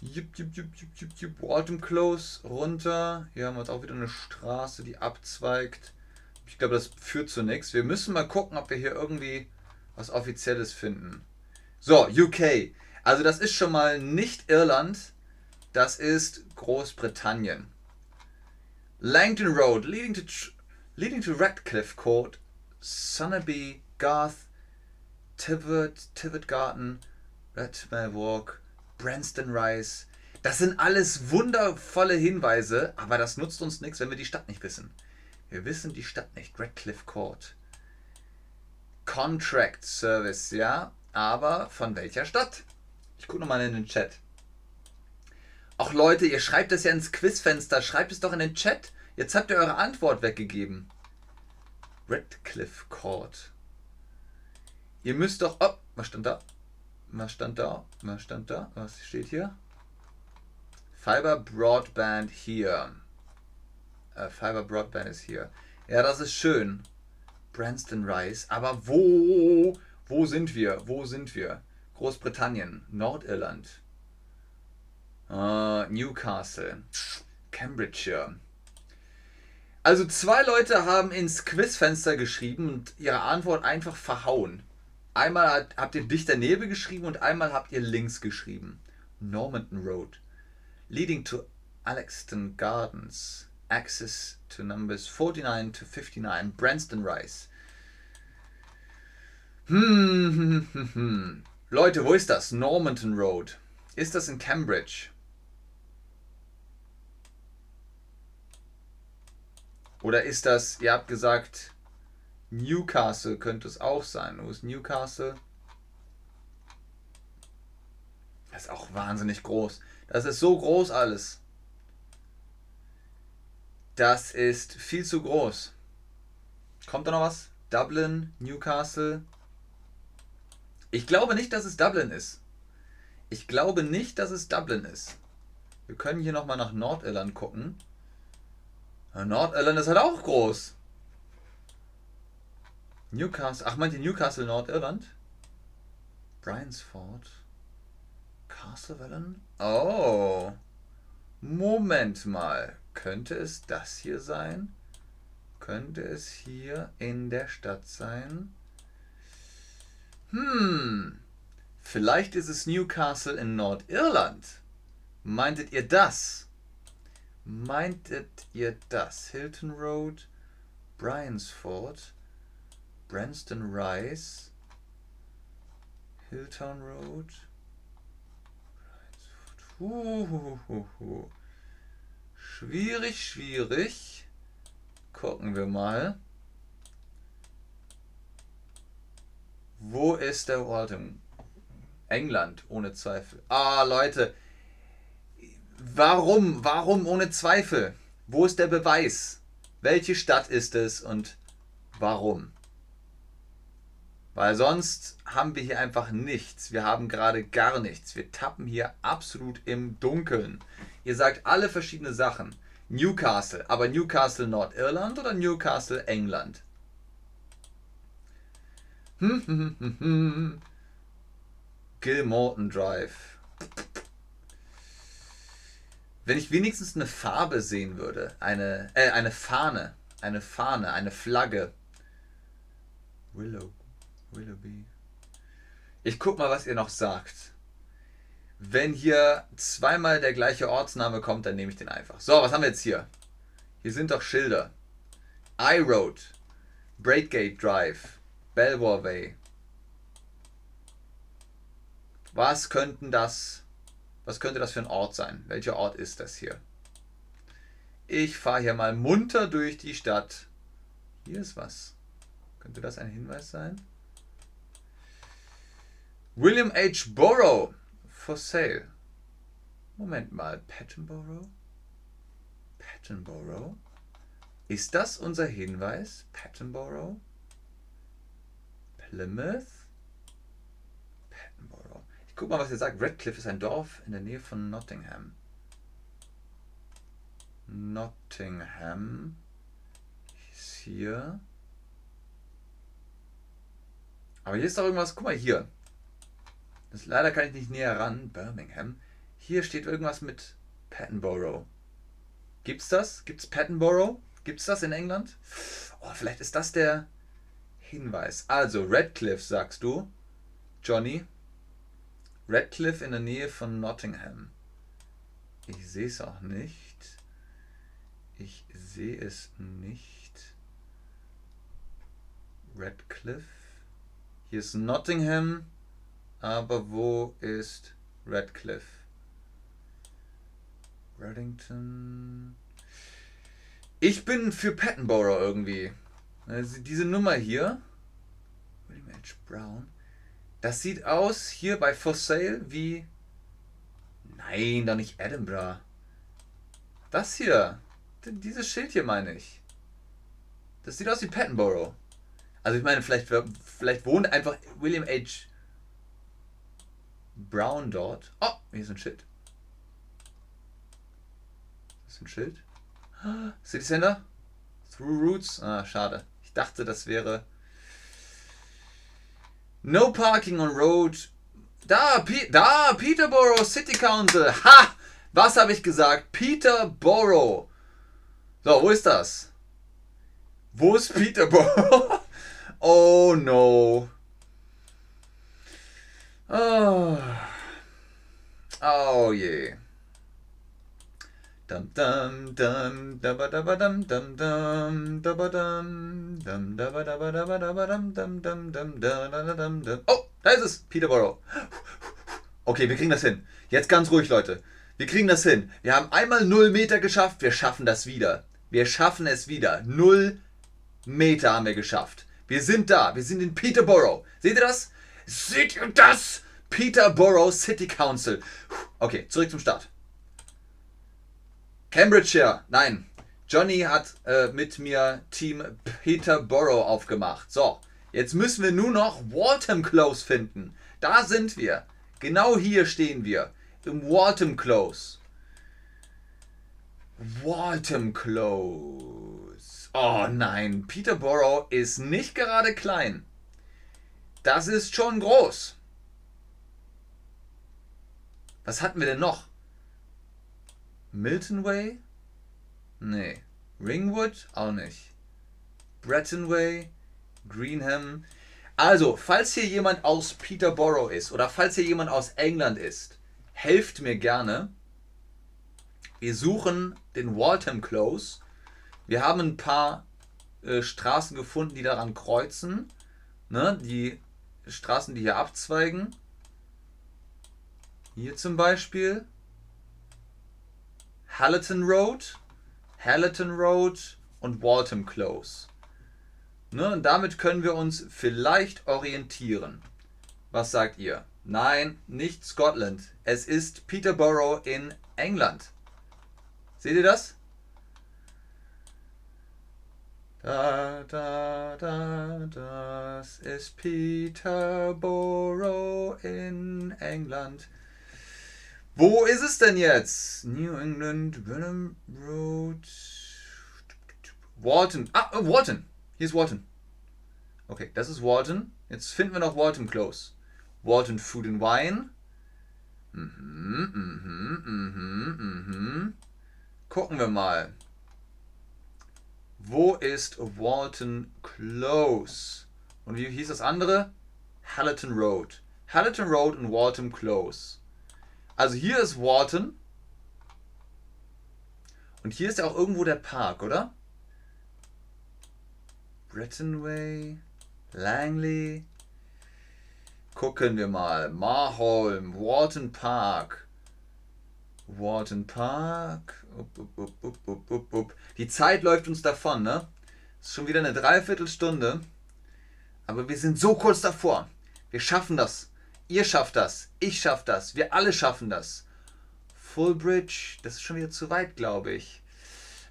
Jup, jup, jup, jup, jup, jup. Waltham Close runter. Hier haben wir jetzt auch wieder eine Straße, die abzweigt. Ich glaube, das führt zu nichts. Wir müssen mal gucken, ob wir hier irgendwie was Offizielles finden. So, UK. Also das ist schon mal nicht Irland, das ist Großbritannien. Langton Road, leading to, leading to Radcliffe Court, Sonaby, Garth, Tivot, Tivot Garden, Redmare Walk, Branston Rise. Das sind alles wundervolle Hinweise, aber das nutzt uns nichts, wenn wir die Stadt nicht wissen. Wir wissen die Stadt nicht. Radcliffe Court. Contract Service, ja, aber von welcher Stadt? Ich gucke nochmal in den Chat. Ach Leute, ihr schreibt es ja ins Quizfenster, schreibt es doch in den Chat. Jetzt habt ihr eure Antwort weggegeben. Redcliffe Court. Ihr müsst doch. Oh, was stand da? Was stand da? Was stand da? Was steht hier? Fiber Broadband hier. Äh, Fiber Broadband ist hier. Ja, das ist schön. Branston Rice. Aber wo, wo sind wir? Wo sind wir? Großbritannien, Nordirland, uh, Newcastle, Cambridgeshire. Also zwei Leute haben ins Quizfenster geschrieben und ihre Antwort einfach verhauen. Einmal habt ihr dichter Nebel geschrieben und einmal habt ihr links geschrieben. Normanton Road. Leading to Alexton Gardens. Access to numbers 49 to 59. Branston Rise. Hm, hm, hm, hm. Leute, wo ist das? Normanton Road. Ist das in Cambridge? Oder ist das, ihr habt gesagt, Newcastle könnte es auch sein. Wo ist Newcastle? Das ist auch wahnsinnig groß. Das ist so groß alles. Das ist viel zu groß. Kommt da noch was? Dublin, Newcastle. Ich glaube nicht, dass es Dublin ist. Ich glaube nicht, dass es Dublin ist. Wir können hier nochmal nach Nordirland gucken. Nordirland ist halt auch groß. Newcastle. Ach, meint ihr Newcastle, Nordirland? Bryansford. Castlevellen? Oh. Moment mal. Könnte es das hier sein? Könnte es hier in der Stadt sein? Hm. Vielleicht ist es Newcastle in Nordirland. Meintet ihr das? Meintet ihr das? Hilton Road, Bryansford, Branston Rise, Hilltown Road. Uhuhuhu. Schwierig, schwierig. Gucken wir mal. Wo ist der Waltham? England, ohne Zweifel. Ah, Leute. Warum? Warum ohne Zweifel? Wo ist der Beweis? Welche Stadt ist es und warum? Weil sonst haben wir hier einfach nichts. Wir haben gerade gar nichts. Wir tappen hier absolut im Dunkeln. Ihr sagt alle verschiedene Sachen. Newcastle, aber Newcastle Nordirland oder Newcastle England? Gilmorton Drive. Wenn ich wenigstens eine Farbe sehen würde, eine, äh, eine Fahne, eine Fahne, eine Flagge. Willow Willoughby. Ich guck mal, was ihr noch sagt. Wenn hier zweimal der gleiche Ortsname kommt, dann nehme ich den einfach. So, was haben wir jetzt hier? Hier sind doch Schilder. I Road, Braidgate Drive, Belvoir Way. Was könnten das, was könnte das für ein Ort sein? Welcher Ort ist das hier? Ich fahre hier mal munter durch die Stadt. Hier ist was. Könnte das ein Hinweis sein? William H. Borough for sale. Moment mal, Pattonborough? Pattonborough? Ist das unser Hinweis? Pattonborough? Plymouth? Pattonborough. Ich guck mal, was ihr sagt. Redcliffe ist ein Dorf in der Nähe von Nottingham. Nottingham ist hier. Aber hier ist doch irgendwas. Guck mal hier. Das, leider kann ich nicht näher ran. Birmingham. Hier steht irgendwas mit Pattonborough. Gibt's das? Gibt's Pattonborough? Gibt's das in England? Oh, vielleicht ist das der Hinweis. Also, Redcliffe sagst du. Johnny. Redcliffe in der Nähe von Nottingham. Ich sehe es auch nicht. Ich sehe es nicht. Redcliffe. Hier ist Nottingham. Aber wo ist Radcliffe? Reddington. Ich bin für Pattonborough irgendwie. Also diese Nummer hier. William H. Brown. Das sieht aus hier bei For Sale wie. Nein, doch nicht Edinburgh. Das hier. Dieses Schild hier meine ich. Das sieht aus wie Pattonborough. Also ich meine, vielleicht, vielleicht wohnt einfach William H. Brown dort. Oh, hier ist ein Schild. Das ist ein Schild. City Center? Through Roots? Ah, schade. Dachte, das wäre. No parking on road. Da, P da, Peterborough City Council. Ha! Was habe ich gesagt? Peterborough. So, wo ist das? Wo ist Peterborough? oh no. Oh. Oh je. Dum dum dum dabba dabba dum dum dum dabba dum dum dabba dabba dabba dabba dum dum dum dum dum dum dum Oh, da ist es, Peterborough. Okay, wir kriegen das hin. Jetzt ganz ruhig, Leute. Wir kriegen das hin. Wir haben einmal 0 Meter geschafft, wir schaffen das wieder. Wir schaffen es wieder. 0 Meter haben wir geschafft. Wir sind da. Wir sind in Peterborough. Seht ihr das? Seht ihr das? Peterborough City Council. Okay, zurück zum Start. Cambridgeshire, nein. Johnny hat äh, mit mir Team Peterborough aufgemacht. So, jetzt müssen wir nur noch Waltham Close finden. Da sind wir. Genau hier stehen wir. Im Waltham Close. Waltham Close. Oh nein, Peterborough ist nicht gerade klein. Das ist schon groß. Was hatten wir denn noch? Milton Way? Nee. Ringwood? Auch nicht. Bretton Way? Greenham? Also, falls hier jemand aus Peterborough ist oder falls hier jemand aus England ist, helft mir gerne. Wir suchen den Waltham Close. Wir haben ein paar äh, Straßen gefunden, die daran kreuzen. Ne? Die Straßen, die hier abzweigen. Hier zum Beispiel. Hallerton Road, Hallerton Road und Waltham Close. Ne, und damit können wir uns vielleicht orientieren. Was sagt ihr? Nein, nicht Scotland. Es ist Peterborough in England. Seht ihr das? Da, da, da, das ist Peterborough in England. Wo ist es denn jetzt? New England, Venom Road. Walton. Ah, äh, Walton. Hier ist Walton. Okay, das ist Walton. Jetzt finden wir noch Walton Close. Walton Food and Wine. Mhm, mhm, mhm, mhm. Gucken wir mal. Wo ist Walton Close? Und wie hieß das andere? Hallerton Road. Hallerton Road und Walton Close. Also hier ist Walton. Und hier ist ja auch irgendwo der Park, oder? Brettonway, Langley. Gucken wir mal. Marholm, Walton Park. Walton Park. Up, up, up, Die Zeit läuft uns davon, ne? Ist schon wieder eine Dreiviertelstunde. Aber wir sind so kurz davor. Wir schaffen das. Ihr schafft das. Ich schaff das. Wir alle schaffen das. Fullbridge, das ist schon wieder zu weit, glaube ich.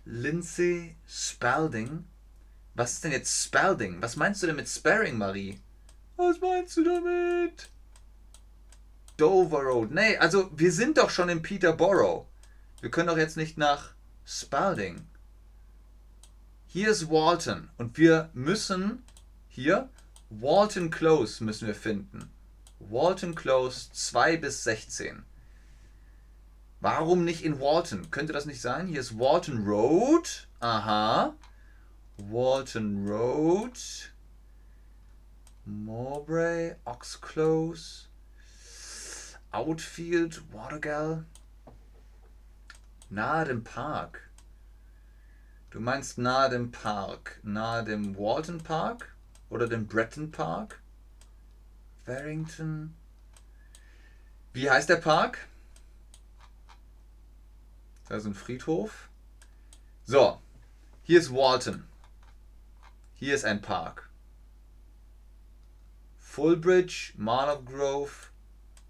Lindsay Spalding. Was ist denn jetzt Spalding? Was meinst du denn mit Sparring, Marie? Was meinst du damit? Dover Road. Nee, also wir sind doch schon in Peterborough. Wir können doch jetzt nicht nach Spalding. Hier ist Walton und wir müssen hier Walton Close müssen wir finden. Walton Close 2 bis 16. Warum nicht in Walton? Könnte das nicht sein? Hier ist Walton Road. Aha. Walton Road. Mowbray, Oxclose. Outfield, Watergall. Nahe dem Park. Du meinst nahe dem Park. Nahe dem Walton Park? Oder dem Breton Park? Barrington. Wie heißt der Park? Da ist ein Friedhof. So, hier ist Walton. Hier ist ein Park. Fullbridge, Marlow Grove,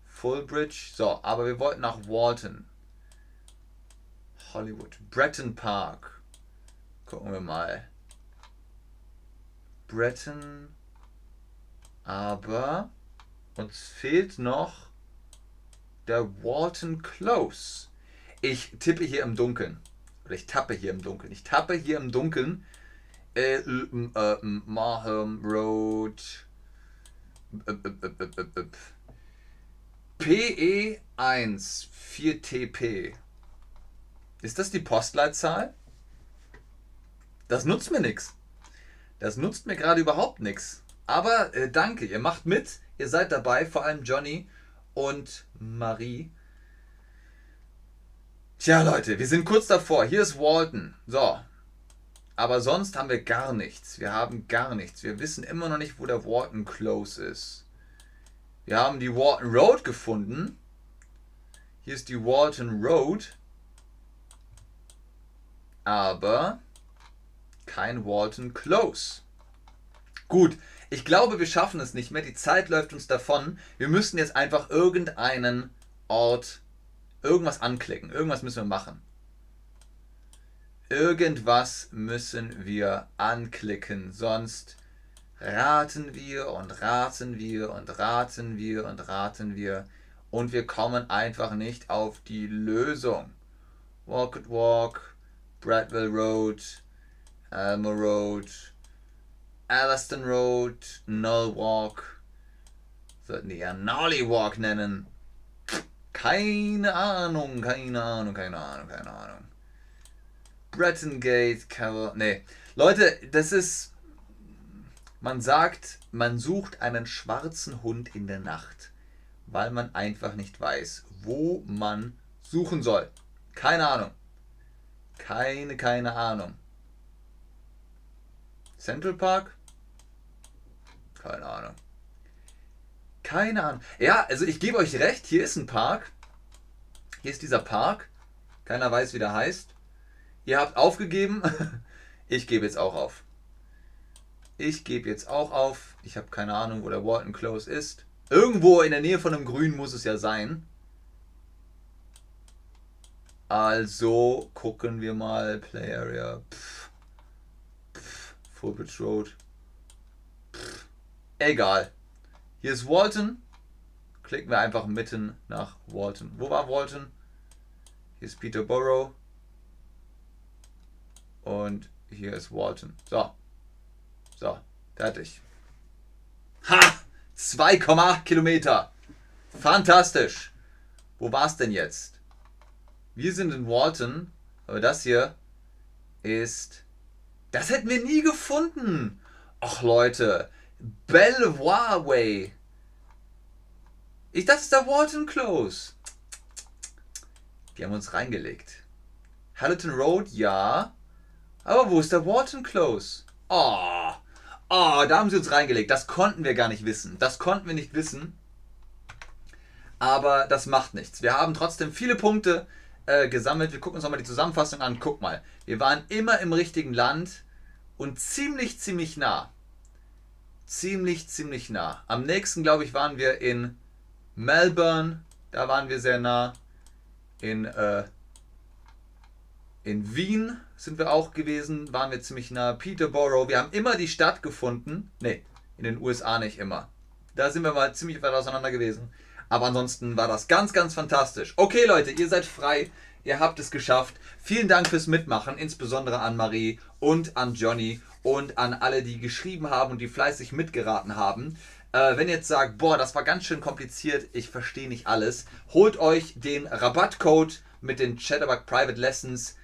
Fullbridge. So, aber wir wollten nach Walton. Hollywood. Breton Park. Gucken wir mal. Breton. Aber uns fehlt noch der Walton Close. Ich tippe hier im Dunkeln. Oder ich tappe hier im Dunkeln. Ich tappe hier im Dunkeln. Äh, äh, Marham Road. PE1 4TP. Ist das die Postleitzahl? Das nutzt mir nichts. Das nutzt mir gerade überhaupt nichts. Aber äh, danke, ihr macht mit, ihr seid dabei, vor allem Johnny und Marie. Tja, Leute, wir sind kurz davor. Hier ist Walton. So. Aber sonst haben wir gar nichts. Wir haben gar nichts. Wir wissen immer noch nicht, wo der Walton Close ist. Wir haben die Walton Road gefunden. Hier ist die Walton Road. Aber kein Walton Close. Gut, ich glaube, wir schaffen es nicht mehr. Die Zeit läuft uns davon. Wir müssen jetzt einfach irgendeinen Ort, irgendwas anklicken. Irgendwas müssen wir machen. Irgendwas müssen wir anklicken. Sonst raten wir und raten wir und raten wir und raten wir. Und wir kommen einfach nicht auf die Lösung. Walk it Walk, Bradwell Road, Elmer Road, Allaston Road, Null Walk. Sollten die ja Nolly Walk nennen. Keine Ahnung, keine Ahnung, keine Ahnung, keine Ahnung. Breton Gate, Carol. Nee. Leute, das ist. Man sagt, man sucht einen schwarzen Hund in der Nacht, weil man einfach nicht weiß, wo man suchen soll. Keine Ahnung. Keine, keine Ahnung. Central Park? Keine Ahnung. Keine Ahnung. Ja, also ich gebe euch recht, hier ist ein Park. Hier ist dieser Park. Keiner weiß, wie der heißt. Ihr habt aufgegeben. Ich gebe jetzt auch auf. Ich gebe jetzt auch auf. Ich habe keine Ahnung, wo der Walton Close ist. Irgendwo in der Nähe von einem Grün muss es ja sein. Also gucken wir mal. Play Area. Pff. Pff. Fullbridge Road. Pff. Egal. Hier ist Walton. Klicken wir einfach mitten nach Walton. Wo war Walton? Hier ist Peterborough. Und hier ist Walton. So. So. Fertig. Ha! 2,8 Kilometer. Fantastisch. Wo war es denn jetzt? Wir sind in Walton, aber das hier ist. Das hätten wir nie gefunden. Ach Leute, Belvoir Way. Ich, das ist der Walton Close. Die haben uns reingelegt. Halliton Road, ja. Aber wo ist der Walton Close? Oh, oh, da haben sie uns reingelegt. Das konnten wir gar nicht wissen. Das konnten wir nicht wissen. Aber das macht nichts. Wir haben trotzdem viele Punkte äh, gesammelt. Wir gucken uns nochmal die Zusammenfassung an. Guck mal, wir waren immer im richtigen Land und ziemlich, ziemlich nah. Ziemlich, ziemlich nah. Am nächsten, glaube ich, waren wir in Melbourne. Da waren wir sehr nah. In, äh, in Wien sind wir auch gewesen, waren wir ziemlich nah. Peterborough. Wir haben immer die Stadt gefunden. Ne, in den USA nicht immer. Da sind wir mal ziemlich weit auseinander gewesen. Aber ansonsten war das ganz, ganz fantastisch. Okay, Leute, ihr seid frei. Ihr habt es geschafft. Vielen Dank fürs Mitmachen, insbesondere an Marie und an Johnny und an alle, die geschrieben haben und die fleißig mitgeraten haben. Äh, wenn ihr jetzt sagt, boah, das war ganz schön kompliziert, ich verstehe nicht alles, holt euch den Rabattcode mit den Chatterbug Private Lessons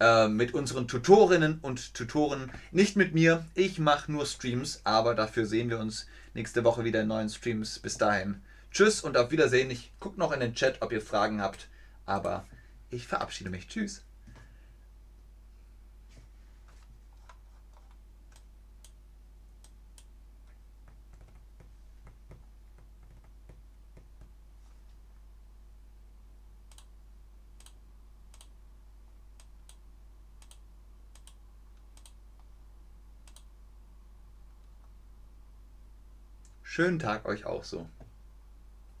äh, mit unseren Tutorinnen und Tutoren. Nicht mit mir, ich mache nur Streams, aber dafür sehen wir uns nächste Woche wieder in neuen Streams. Bis dahin. Tschüss und auf Wiedersehen. Ich gucke noch in den Chat, ob ihr Fragen habt, aber ich verabschiede mich. Tschüss. Schönen Tag euch auch so.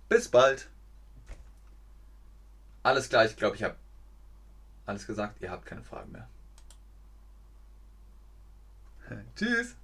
Bis bald. Alles klar, ich glaube, ich habe alles gesagt. Ihr habt keine Fragen mehr. Tschüss.